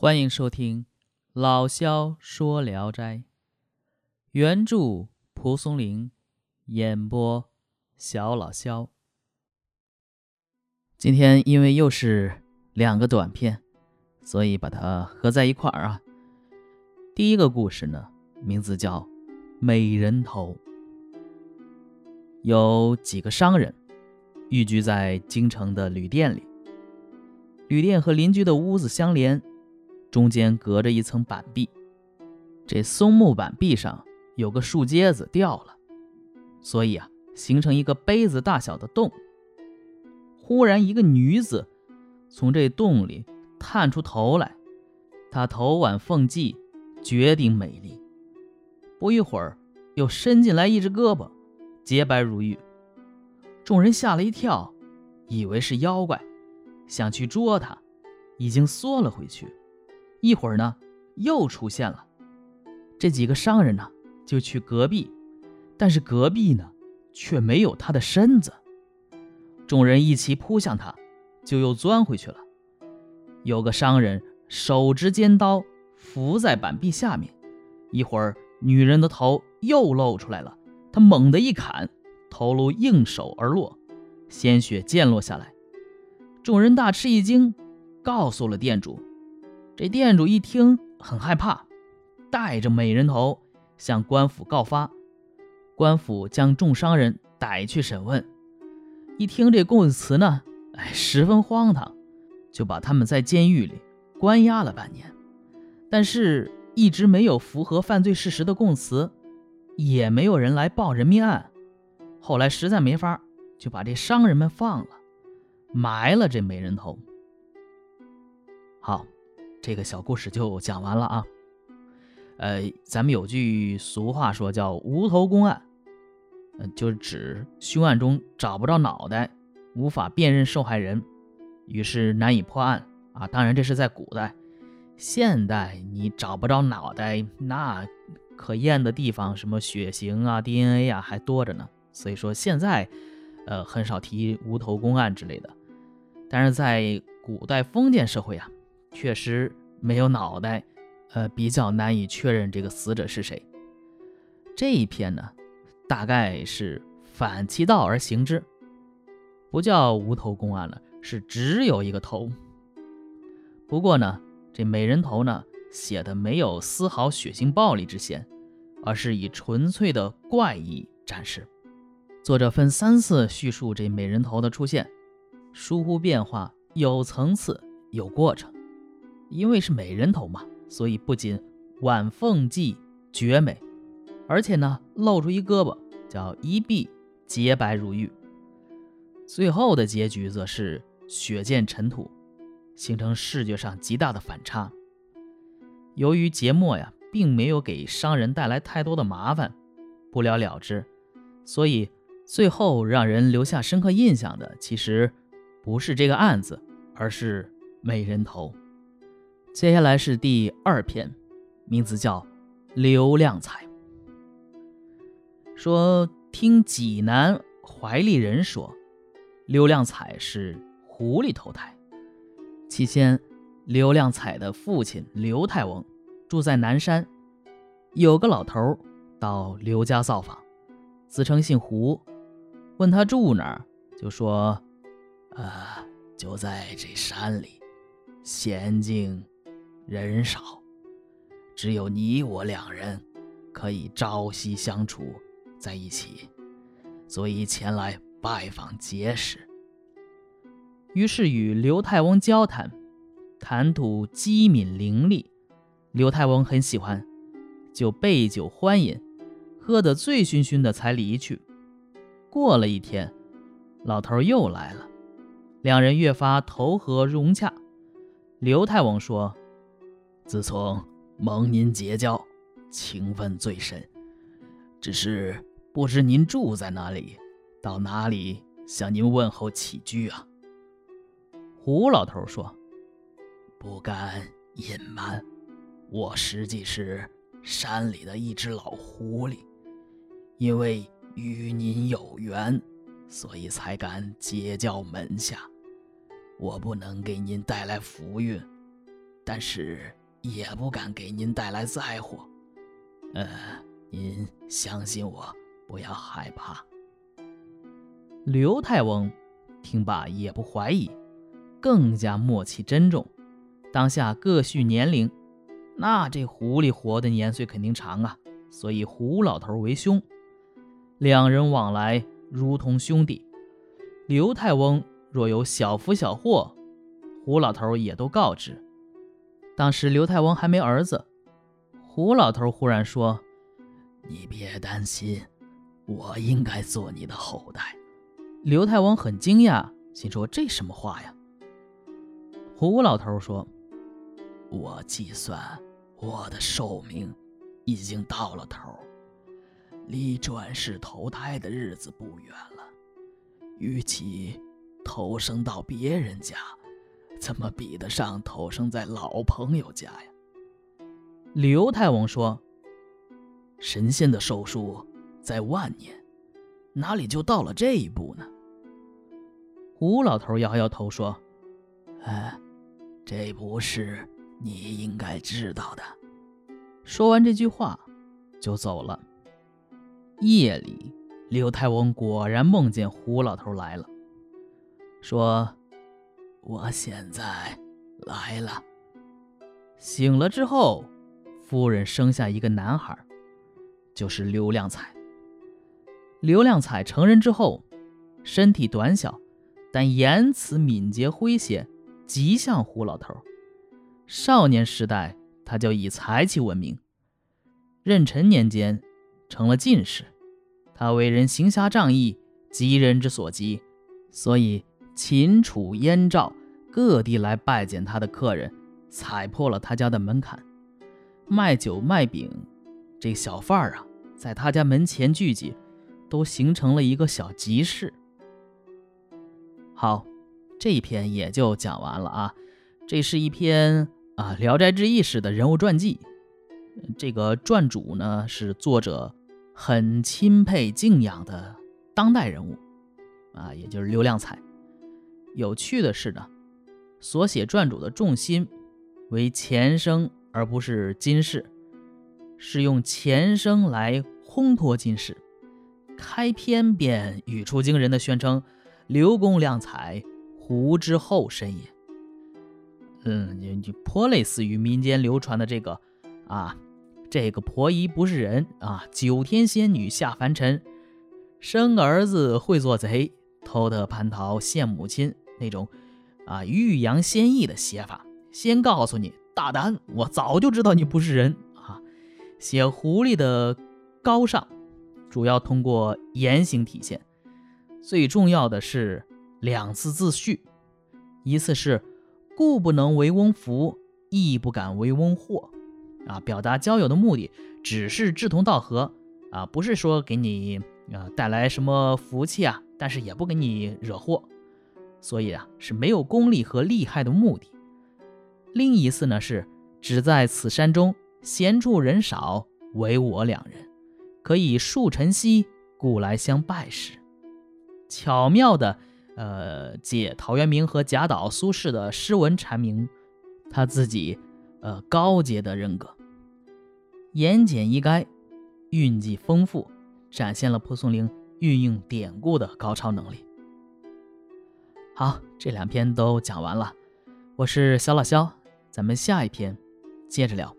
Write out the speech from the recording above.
欢迎收听老萧说《聊斋》，原著蒲松龄，演播小老萧。今天因为又是两个短片，所以把它合在一块儿啊。第一个故事呢，名字叫《美人头》。有几个商人寓居在京城的旅店里，旅店和邻居的屋子相连。中间隔着一层板壁，这松木板壁上有个树疖子掉了，所以啊，形成一个杯子大小的洞。忽然，一个女子从这洞里探出头来，她头挽凤髻，绝顶美丽。不一会儿，又伸进来一只胳膊，洁白如玉。众人吓了一跳，以为是妖怪，想去捉她，已经缩了回去。一会儿呢，又出现了。这几个商人呢，就去隔壁，但是隔壁呢，却没有他的身子。众人一齐扑向他，就又钻回去了。有个商人手执尖刀，伏在板壁下面。一会儿，女人的头又露出来了，他猛地一砍，头颅应手而落，鲜血溅落下来。众人大吃一惊，告诉了店主。这店主一听很害怕，带着美人头向官府告发。官府将众商人逮去审问。一听这供词呢，哎，十分荒唐，就把他们在监狱里关押了半年。但是，一直没有符合犯罪事实的供词，也没有人来报人命案。后来实在没法，就把这商人们放了，埋了这美人头。好。这个小故事就讲完了啊。呃，咱们有句俗话说叫“无头公案”，嗯，就是指凶案中找不着脑袋，无法辨认受害人，于是难以破案啊。当然，这是在古代，现代你找不着脑袋，那可验的地方，什么血型啊、DNA 啊，还多着呢。所以说现在，呃，很少提无头公案之类的。但是在古代封建社会啊。确实没有脑袋，呃，比较难以确认这个死者是谁。这一篇呢，大概是反其道而行之，不叫无头公案了，是只有一个头。不过呢，这美人头呢，写的没有丝毫血腥暴力之嫌，而是以纯粹的怪异展示。作者分三次叙述这美人头的出现，疏忽变化，有层次，有过程。因为是美人头嘛，所以不仅挽凤髻绝美，而且呢露出一胳膊，叫一臂洁白如玉。最后的结局则是血溅尘土，形成视觉上极大的反差。由于节末呀并没有给商人带来太多的麻烦，不了了之，所以最后让人留下深刻印象的其实不是这个案子，而是美人头。接下来是第二篇，名字叫《刘亮彩》。说听济南怀利人说，刘亮彩是狐狸投胎。起先，刘亮彩的父亲刘太翁住在南山，有个老头到刘家造访，自称姓胡，问他住哪儿，就说：“啊，就在这山里，仙境。”人少，只有你我两人可以朝夕相处在一起，所以前来拜访结识。于是与刘太翁交谈，谈吐机敏伶俐，刘太翁很喜欢，就备酒欢饮，喝得醉醺醺的才离去。过了一天，老头又来了，两人越发投合融洽。刘太翁说。自从蒙您结交，情分最深。只是不知您住在哪里，到哪里向您问候起居啊？胡老头说：“不敢隐瞒，我实际是山里的一只老狐狸，因为与您有缘，所以才敢结交门下。我不能给您带来福运。”但是也不敢给您带来灾祸。呃，您相信我，不要害怕。刘太翁听罢也不怀疑，更加默契珍重。当下各叙年龄，那这狐狸活的年岁肯定长啊，所以胡老头为兄，两人往来如同兄弟。刘太翁若有小福小祸，胡老头也都告知。当时刘太翁还没儿子，胡老头忽然说：“你别担心，我应该做你的后代。”刘太翁很惊讶，心说：“这什么话呀？”胡老头说：“我计算我的寿命已经到了头，离转世投胎的日子不远了。”与其投生到别人家，怎么比得上投生在老朋友家呀？刘太翁说：“神仙的寿数在万年，哪里就到了这一步呢？”胡老头摇摇头说：“哎，这不是你应该知道的。”说完这句话，就走了。夜里。刘太翁果然梦见胡老头来了，说：“我现在来了。”醒了之后，夫人生下一个男孩，就是刘亮彩。刘亮彩成人之后，身体短小，但言辞敏捷诙谐，极像胡老头。少年时代，他就以才气闻名，壬辰年间成了进士。他为人行侠仗义，急人之所急，所以秦楚燕赵各地来拜见他的客人，踩破了他家的门槛。卖酒卖饼，这小贩儿啊，在他家门前聚集，都形成了一个小集市。好，这一篇也就讲完了啊。这是一篇啊《聊斋志异》式的人物传记，这个传主呢是作者。很钦佩敬仰的当代人物，啊，也就是刘亮彩。有趣的是呢，所写传主的重心为前生，而不是今世，是用前生来烘托今世。开篇便语出惊人的宣称：“刘公亮彩，胡之后身也。”嗯，就颇类似于民间流传的这个啊。这个婆姨不是人啊！九天仙女下凡尘，生儿子会做贼，偷得蟠桃献母亲那种啊欲扬先抑的写法。先告诉你，大胆！我早就知道你不是人啊！写狐狸的高尚，主要通过言行体现。最重要的是两次自序，一次是故不能为翁福，亦不敢为翁祸。啊，表达交友的目的只是志同道合啊，不是说给你啊带来什么福气啊，但是也不给你惹祸，所以啊是没有功利和利害的目的。另一次呢是只在此山中闲处人少，唯我两人，可以数晨曦，故来相拜时，巧妙的呃借陶渊明和贾岛、苏轼的诗文阐明他自己呃高洁的人格。言简意赅，韵迹丰富，展现了蒲松龄运用典故的高超能力。好，这两篇都讲完了，我是小老肖，咱们下一篇接着聊。